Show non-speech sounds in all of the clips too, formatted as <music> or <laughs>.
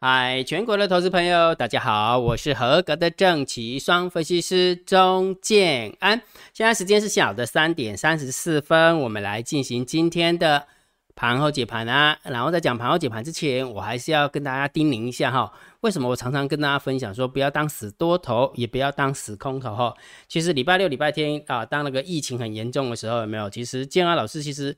嗨，全国的投资朋友，大家好，我是合格的正奇双分析师钟建安。现在时间是下午的三点三十四分，我们来进行今天的盘后解盘啊。然后在讲盘后解盘之前，我还是要跟大家叮咛一下哈，为什么我常常跟大家分享说，不要当死多头，也不要当死空头哈。其实礼拜六、礼拜天啊，当那个疫情很严重的时候，有没有？其实建安老师其实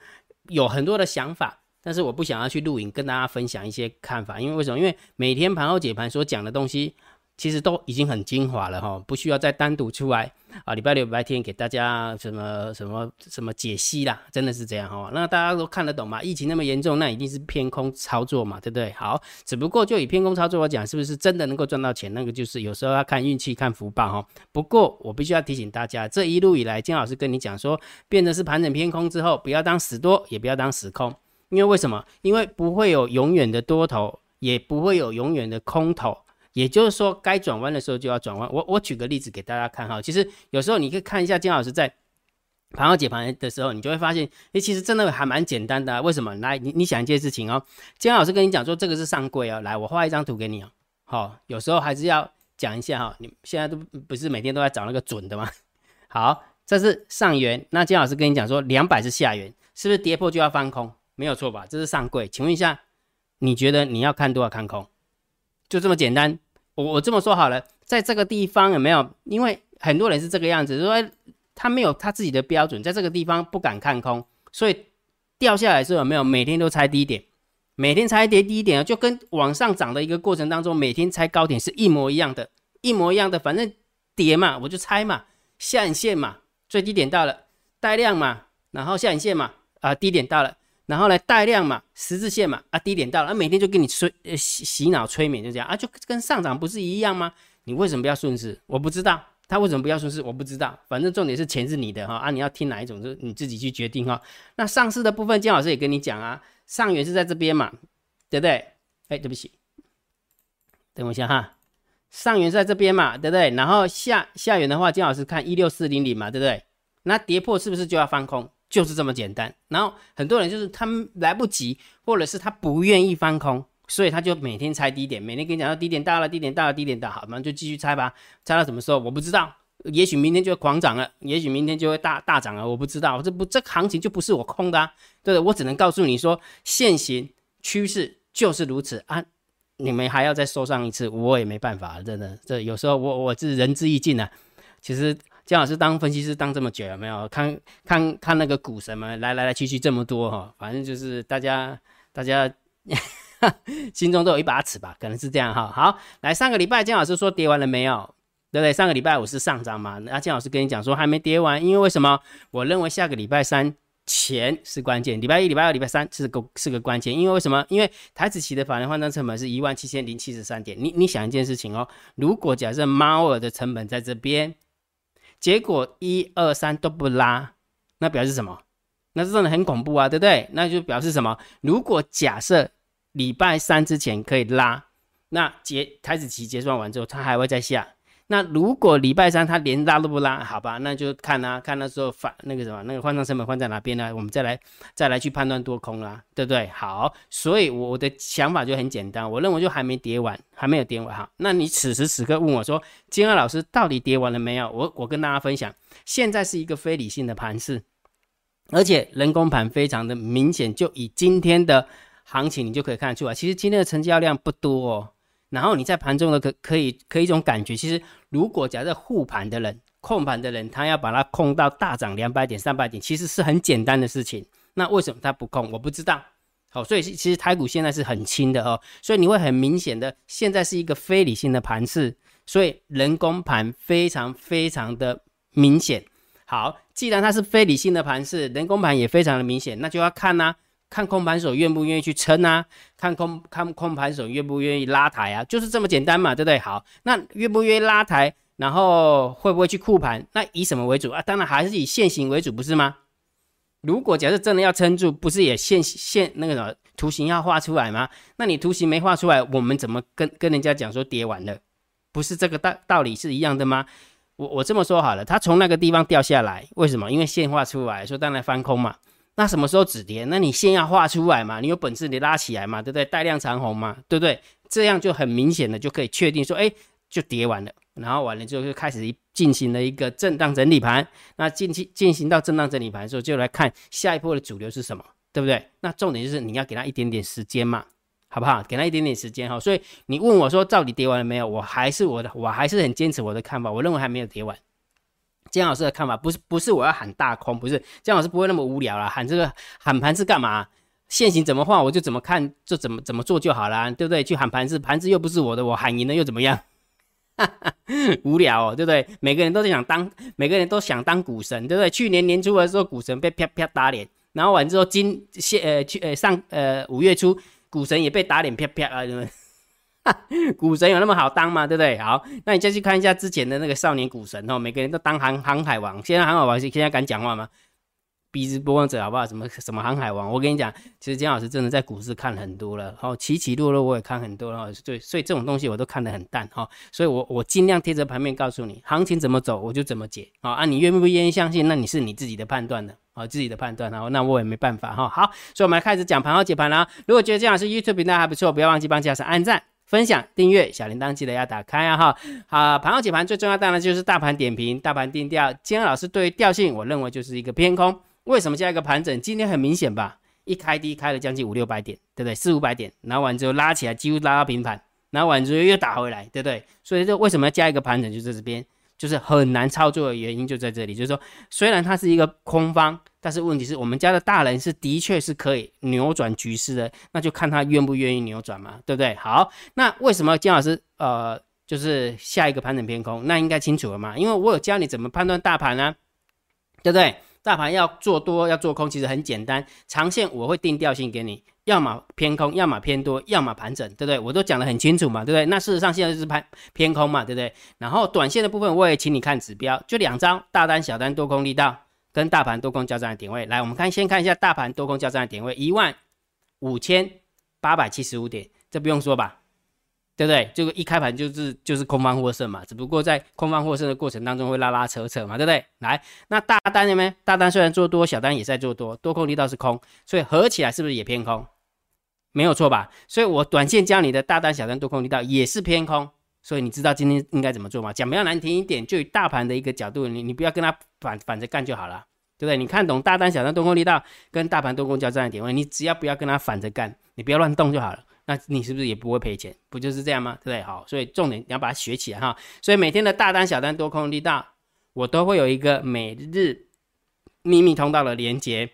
有很多的想法。但是我不想要去录影跟大家分享一些看法，因为为什么？因为每天盘后解盘所讲的东西，其实都已经很精华了哈，不需要再单独出来啊。礼拜六、礼拜天给大家什么什么什么解析啦，真的是这样哈。那大家都看得懂吗？疫情那么严重，那一定是偏空操作嘛，对不对？好，只不过就以偏空操作来讲，是不是真的能够赚到钱？那个就是有时候要看运气、看福报哈。不过我必须要提醒大家，这一路以来，金老师跟你讲说，变成是盘整偏空之后，不要当死多，也不要当死空。因为为什么？因为不会有永远的多头，也不会有永远的空头。也就是说，该转弯的时候就要转弯。我我举个例子给大家看哈。其实有时候你可以看一下金老师在盘后解盘的时候，你就会发现，诶，其实真的还蛮简单的。为什么？来，你你想一件事情哦。金老师跟你讲说，这个是上柜哦。来，我画一张图给你哦。好，有时候还是要讲一下哈。你现在都不是每天都在找那个准的吗？好，这是上缘。那金老师跟你讲说，两百是下缘，是不是跌破就要翻空？没有错吧？这是上柜，请问一下，你觉得你要看多少看空？就这么简单。我我这么说好了，在这个地方有没有？因为很多人是这个样子，说他没有他自己的标准，在这个地方不敢看空，所以掉下来时候有没有？每天都猜低点，每天猜跌低点就跟往上涨的一个过程当中，每天猜高点是一模一样的，一模一样的。反正跌嘛，我就猜嘛，下影线嘛，最低点到了，带量嘛，然后下影线嘛，啊，低点到了。然后来带量嘛，十字线嘛，啊低点到了，啊每天就给你催呃洗洗脑催眠就这样啊，就跟上涨不是一样吗？你为什么不要顺势？我不知道他为什么不要顺势，我不知道，反正重点是钱是你的哈啊，你要听哪一种就你自己去决定哈。那上市的部分，金老师也跟你讲啊，上元是在这边嘛，对不对？哎，对不起，等我一下哈，上元在这边嘛，对不对？然后下下元的话，金老师看一六四零零嘛，对不对？那跌破是不是就要翻空？就是这么简单，然后很多人就是他们来不及，或者是他不愿意翻空，所以他就每天猜低点，每天跟你讲到低点大了，低点大了，低点大，好，那就继续猜吧，猜到什么时候我不知道，也许明天就会狂涨了，也许明天就会大大涨了，我不知道，这不这行情就不是我空的，啊，对的，我只能告诉你说，现行趋势就是如此啊，你们还要再说上一次，我也没办法，真的，这有时候我我是仁至义尽啊，其实。姜老师当分析师当这么久，有没有看看看那个股神们来来来去去这么多哈？反正就是大家大家 <laughs> 心中都有一把尺吧，可能是这样哈。好，来上个礼拜姜老师说跌完了没有？对不对？上个礼拜五是上涨嘛？那姜老师跟你讲说还没跌完，因为为什么？我认为下个礼拜三前是关键，礼拜一、礼拜二、礼拜三是个是个关键，因为为什么？因为台子期的法人换单成本是一万七千零七十三点。你你想一件事情哦，如果假设猫儿的成本在这边。结果一二三都不拉，那表示什么？那是真的很恐怖啊，对不对？那就表示什么？如果假设礼拜三之前可以拉，那结台子期结算完之后，它还会再下。那如果礼拜三它连拉都不拉，好吧，那就看啊，看那时候反那个什么，那个换仓成本换在哪边呢？我们再来再来去判断多空啦，对不对？好，所以我的想法就很简单，我认为就还没跌完，还没有跌完哈。那你此时此刻问我说，金二老师到底跌完了没有？我我跟大家分享，现在是一个非理性的盘势，而且人工盘非常的明显，就以今天的行情你就可以看得出来，其实今天的成交量不多哦。然后你在盘中的可可以可以一种感觉，其实如果假设护盘的人、控盘的人，他要把它控到大涨两百点、三百点，其实是很简单的事情。那为什么他不控？我不知道。好，所以其实台股现在是很轻的哦，所以你会很明显的，现在是一个非理性的盘势，所以人工盘非常非常的明显。好，既然它是非理性的盘势，人工盘也非常的明显，那就要看呐。看空盘手愿不愿意去撑啊？看空看空盘手愿不愿意拉抬啊？就是这么简单嘛，对不对？好，那愿不愿意拉抬，然后会不会去护盘？那以什么为主啊？当然还是以现行为主，不是吗？如果假设真的要撑住，不是也现现那个什么图形要画出来吗？那你图形没画出来，我们怎么跟跟人家讲说跌完了？不是这个道道理是一样的吗？我我这么说好了，它从那个地方掉下来，为什么？因为线画出来，说当然翻空嘛。那什么时候止跌？那你线要画出来嘛，你有本事你拉起来嘛，对不对？带量长红嘛，对不对？这样就很明显的就可以确定说，哎，就跌完了，然后完了之后就开始进行了一个震荡整理盘。那进去进行到震荡整理盘的时候，就来看下一波的主流是什么，对不对？那重点就是你要给他一点点时间嘛，好不好？给他一点点时间哈。所以你问我说到底跌完了没有？我还是我的，我还是很坚持我的看法，我认为还没有跌完。姜老师的看法不是不是我要喊大空，不是姜老师不会那么无聊了，喊这个喊盘是干嘛？现行怎么画我就怎么看就怎么怎么做就好了，对不对？去喊盘子，盘子又不是我的，我喊赢了又怎么样？<laughs> 无聊哦，对不对？每个人都想当，每个人都想当股神，对不对？去年年初的时候，股神被啪啪打脸，然后完之后今现呃去呃上呃五月初，股神也被打脸啪啪啊，对不对？<laughs> 股神有那么好当吗？对不对？好，那你再去看一下之前的那个少年股神哦，每个人都当航航海王，现在航海王现在敢讲话吗？鼻子播放者好不好？什么什么航海王？我跟你讲，其实姜老师真的在股市看很多了，好起起落落我也看很多了，对，所以这种东西我都看得很淡哈，所以我我尽量贴着盘面告诉你，行情怎么走我就怎么解啊啊，你愿不愿意相信？那你是你自己的判断的啊，自己的判断，然后那我也没办法哈。好，所以我们来开始讲盘后解盘了。如果觉得姜老师 YouTube 频道还不错，不要忘记帮姜老师按赞。分享、订阅、小铃铛记得要打开啊！哈，好，盘后解盘最重要当然就是大盘点评、大盘定调。今天老师对于调性，我认为就是一个偏空。为什么加一个盘整？今天很明显吧？一开低开了将近五六百点，对不对？四五百点，然后完之后拉起来，几乎拉到平盘，然后完之后又打回来，对不对？所以这为什么要加一个盘整？就在这边。就是很难操作的原因就在这里，就是说，虽然它是一个空方，但是问题是我们家的大人是的确是可以扭转局势的，那就看他愿不愿意扭转嘛，对不对？好，那为什么金老师呃，就是下一个盘整偏空？那应该清楚了嘛，因为我有教你怎么判断大盘啊，对不对？大盘要做多要做空，其实很简单，长线我会定调性给你。要么偏空，要么偏多，要么盘整，对不对？我都讲得很清楚嘛，对不对？那事实上现在就是盘偏空嘛，对不对？然后短线的部分我也请你看指标，就两张大单、小单多空力道跟大盘多空交战的点位。来，我们看先看一下大盘多空交战的点位，一万五千八百七十五点，这不用说吧？对不对？这个一开盘就是就是空方获胜嘛，只不过在空方获胜的过程当中会拉拉扯扯嘛，对不对？来，那大单有没有？大单虽然做多，小单也在做多，多空力道是空，所以合起来是不是也偏空？没有错吧？所以我短线教你的大单、小单、多空力道也是偏空，所以你知道今天应该怎么做吗？讲比较难听一点，就以大盘的一个角度，你你不要跟他反反着干就好了，对不对？你看懂大单、小单、多空力道跟大盘多空交战的点位，你只要不要跟他反着干，你不要乱动就好了。那你是不是也不会赔钱？不就是这样吗？对不对？好，所以重点你要把它学起来哈。所以每天的大单、小单、多空力道，我都会有一个每日秘密通道的连接，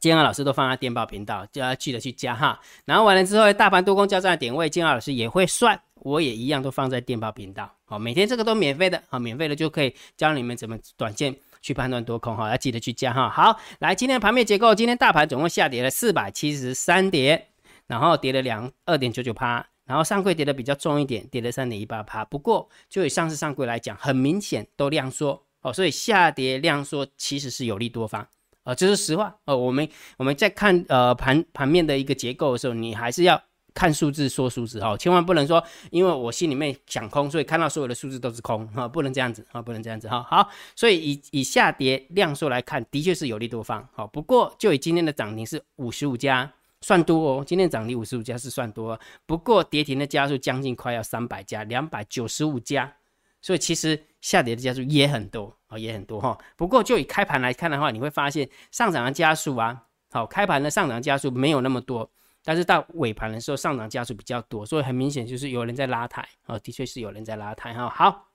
金安老师都放在电报频道，就要记得去加哈。然后完了之后，大盘多空交战的点位，金安老师也会算，我也一样都放在电报频道。好，每天这个都免费的，好，免费的就可以教你们怎么短线去判断多空哈，要记得去加哈。好，来今天的盘面结构，今天大盘总共下跌了四百七十三点。然后跌了两二点九九趴，然后上柜跌的比较重一点，跌了三点一八趴。不过就以上市上柜来讲，很明显都量缩哦，所以下跌量缩其实是有利多方啊，这是实话哦。我们我们在看呃盘盘面的一个结构的时候，你还是要看数字说数字哦，千万不能说因为我心里面想空，所以看到所有的数字都是空啊，不能这样子啊，不能这样子哈。好，所以以以下跌量数来看，的确是有利多方好。不过就以今天的涨停是五十五家。算多哦，今天涨停五十五家是算多，不过跌停的家数将近快要三百家，两百九十五家，所以其实下跌的家数也很多啊，也很多哈。不过就以开盘来看的话，你会发现上涨的加速啊，好，开盘的上涨加速没有那么多，但是到尾盘的时候上涨加速比较多，所以很明显就是有人在拉抬啊，的确是有人在拉抬哈。好，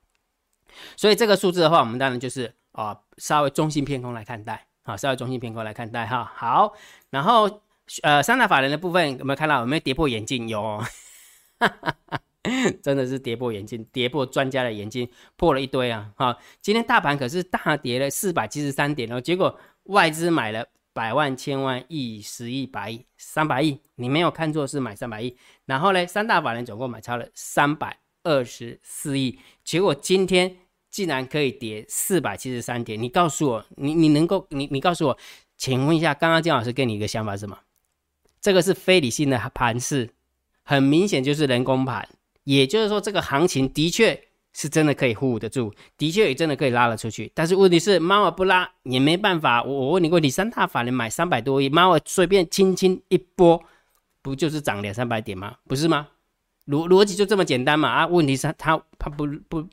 所以这个数字的话，我们当然就是啊，稍微中性偏空来看待啊，稍微中性偏空来看待哈。好，然后。呃，三大法人的部分有没有看到？有没有跌破眼镜？有，哈哈哈 <laughs> 真的是跌破眼镜，跌破专家的眼镜，破了一堆啊！哈，今天大盘可是大跌了四百七十三点哦，结果外资买了百万、千万、亿、十亿、百亿、三百亿，你没有看错，是买三百亿。然后呢，三大法人总共买超了三百二十四亿，结果今天竟然可以跌四百七十三点，你告诉我，你你能够，你你告诉我，请问一下，刚刚姜老师给你一个想法是什么？这个是非理性的盘势，很明显就是人工盘。也就是说，这个行情的确是真的可以护得住，的确也真的可以拉了出去。但是问题是，猫儿不拉也没办法。我我问你个问题：三大法人买三百多亿，猫儿随便轻轻一拨，不就是涨两三百点吗？不是吗？逻逻辑就这么简单嘛？啊，问题是他他不不。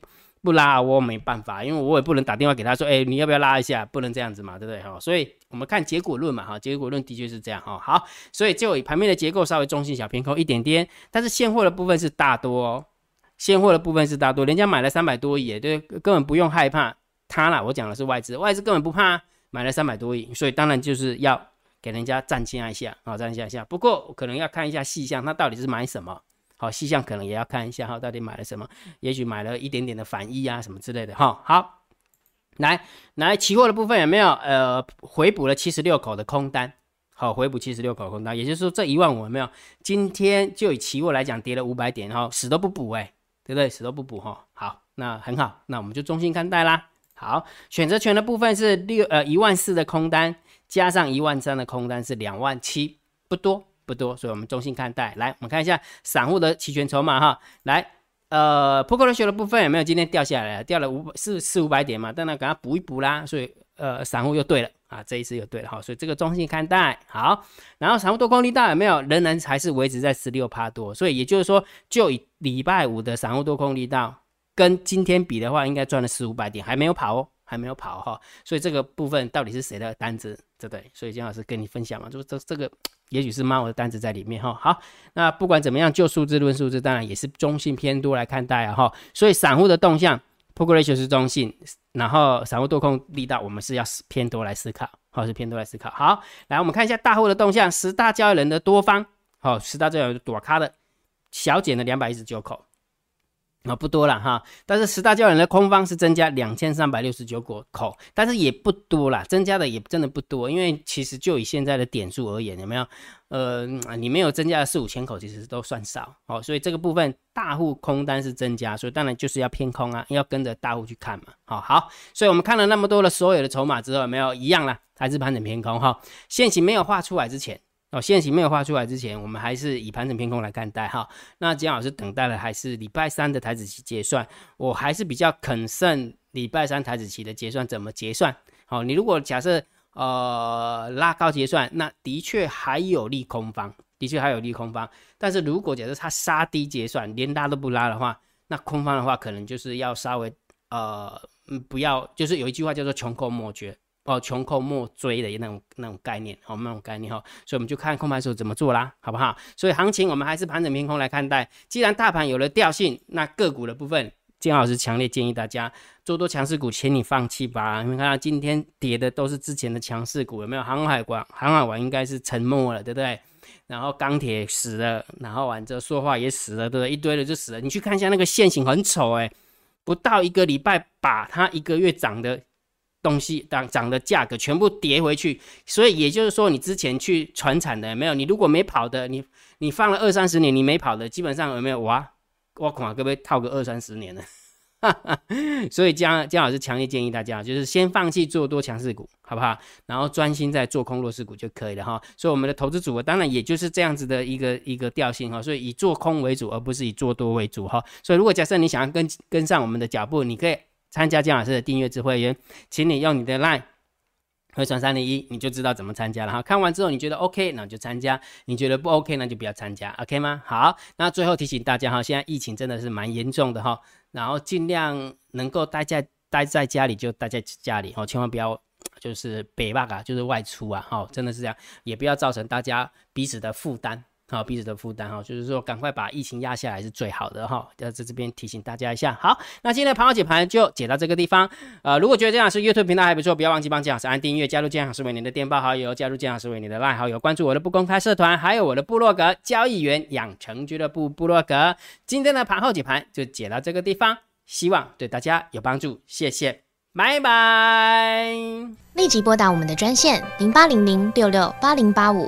不拉我没办法，因为我也不能打电话给他说，哎，你要不要拉一下？不能这样子嘛，对不对哈？所以我们看结果论嘛哈，结果论的确是这样哈。好，所以就以盘面的结构稍微中性小偏空一点点，但是现货的部分是大多哦，现货的部分是大多，人家买了三百多亿，对，根本不用害怕他啦。我讲的是外资，外资根本不怕，买了三百多亿，所以当然就是要给人家暂停一下啊，暂停一下。不过可能要看一下细项，他到底是买什么。好，细项可能也要看一下哈，到底买了什么？也许买了一点点的反一啊，什么之类的哈。好，来来，期货的部分有没有？呃，回补了七十六口的空单。好，回补七十六口空单，也就是说这一万五有没有？今天就以期货来讲，跌了五百点哈，死都不补哎，对不对？死都不补哈。好，那很好，那我们就中性看待啦。好，选择权的部分是六呃一万四的空单，加上一万三的空单是两万七，不多。不多，所以我们中性看待。来，我们看一下散户的期权筹码哈。来，呃，Poker Ratio 的部分有没有今天掉下来？掉了五四四五百点嘛，当然给它补一补啦。所以，呃，散户又对了啊，这一次又对了哈。所以这个中性看待好。然后散户多空力道有没有？仍然还是维持在十六趴多。所以也就是说，就以礼拜五的散户多空力道跟今天比的话，应该赚了四五百点，还没有跑哦，还没有跑哈。所以这个部分到底是谁的单子，对对？所以金老师跟你分享嘛，就这这个。也许是猫的单子在里面哈，好，那不管怎么样，就数字论数字，当然也是中性偏多来看待啊哈，所以散户的动向 p o k r a t i o 是中性，然后散户多空力道，我们是要偏多来思考，好，是偏多来思考。好，来我们看一下大户的动向，十大交易人的多方，好，十大交易人躲咖的小减了两百一十九口。啊，不多了哈，但是十大交易人的空方是增加两千三百六十九口，但是也不多啦，增加的也真的不多，因为其实就以现在的点数而言，有没有？呃，你没有增加的四五千口，其实都算少，哦，所以这个部分大户空单是增加，所以当然就是要偏空啊，要跟着大户去看嘛，好好，所以我们看了那么多的所有的筹码之后，有没有一样啦，还是盘整偏空哈，现行没有画出来之前。哦，现行没有画出来之前，我们还是以盘整偏空来看待哈。那姜老师等待的还是礼拜三的台子期结算，我还是比较肯慎礼拜三台子期的结算怎么结算。好，你如果假设呃拉高结算，那的确还有利空方，的确还有利空方。但是如果假设它杀低结算，连拉都不拉的话，那空方的话可能就是要稍微呃不要，就是有一句话叫做穷寇莫追。哦，穷寇莫追的那种那种概念，好，那种概念哈，所以我们就看空盘手怎么做啦，好不好？所以行情我们还是盘整偏空来看待。既然大盘有了调性，那个股的部分，金老师强烈建议大家做多强势股，请你放弃吧。你们看到今天跌的都是之前的强势股，有没有？航海馆，航海馆应该是沉默了，对不对？然后钢铁死了，然后完之后说话也死了，对不对？一堆的就死了。你去看一下那个线型，很丑哎，不到一个礼拜，把它一个月涨的。东西涨涨的价格全部跌回去，所以也就是说，你之前去传产的没有？你如果没跑的，你你放了二三十年，你没跑的，基本上有没有？哇，我恐怕可不可以套个二三十年呢？<laughs> 所以姜姜老师强烈建议大家，就是先放弃做多强势股，好不好？然后专心在做空弱势股就可以了哈。所以我们的投资组合当然也就是这样子的一个一个调性哈。所以以做空为主，而不是以做多为主哈。所以如果假设你想要跟跟上我们的脚步，你可以。参加姜老师的订阅制会员，请你用你的 LINE 回传三零一，你就知道怎么参加了哈。看完之后你觉得 OK，那就参加；你觉得不 OK，那就不要参加，OK 吗？好，那最后提醒大家哈，现在疫情真的是蛮严重的哈，然后尽量能够待在待在家里就待在家里哦，千万不要就是北霸啊，就是外出啊，哈，真的是这样，也不要造成大家彼此的负担。好，彼此的负担哈，就是说赶快把疫情压下来是最好的哈。要在这边提醒大家一下。好，那今天的盘后解盘就解到这个地方。呃，如果觉得这样是 YouTube 频道还不错，不要忘记帮姜老师按订阅，加入姜老师为您的电报好友，加入姜老师为您的 LINE 好友，关注我的不公开社团，还有我的部落格交易员养成俱乐部部落格。今天的盘后解盘就解到这个地方，希望对大家有帮助，谢谢，拜拜。立即拨打我们的专线零八零零六六八零八五。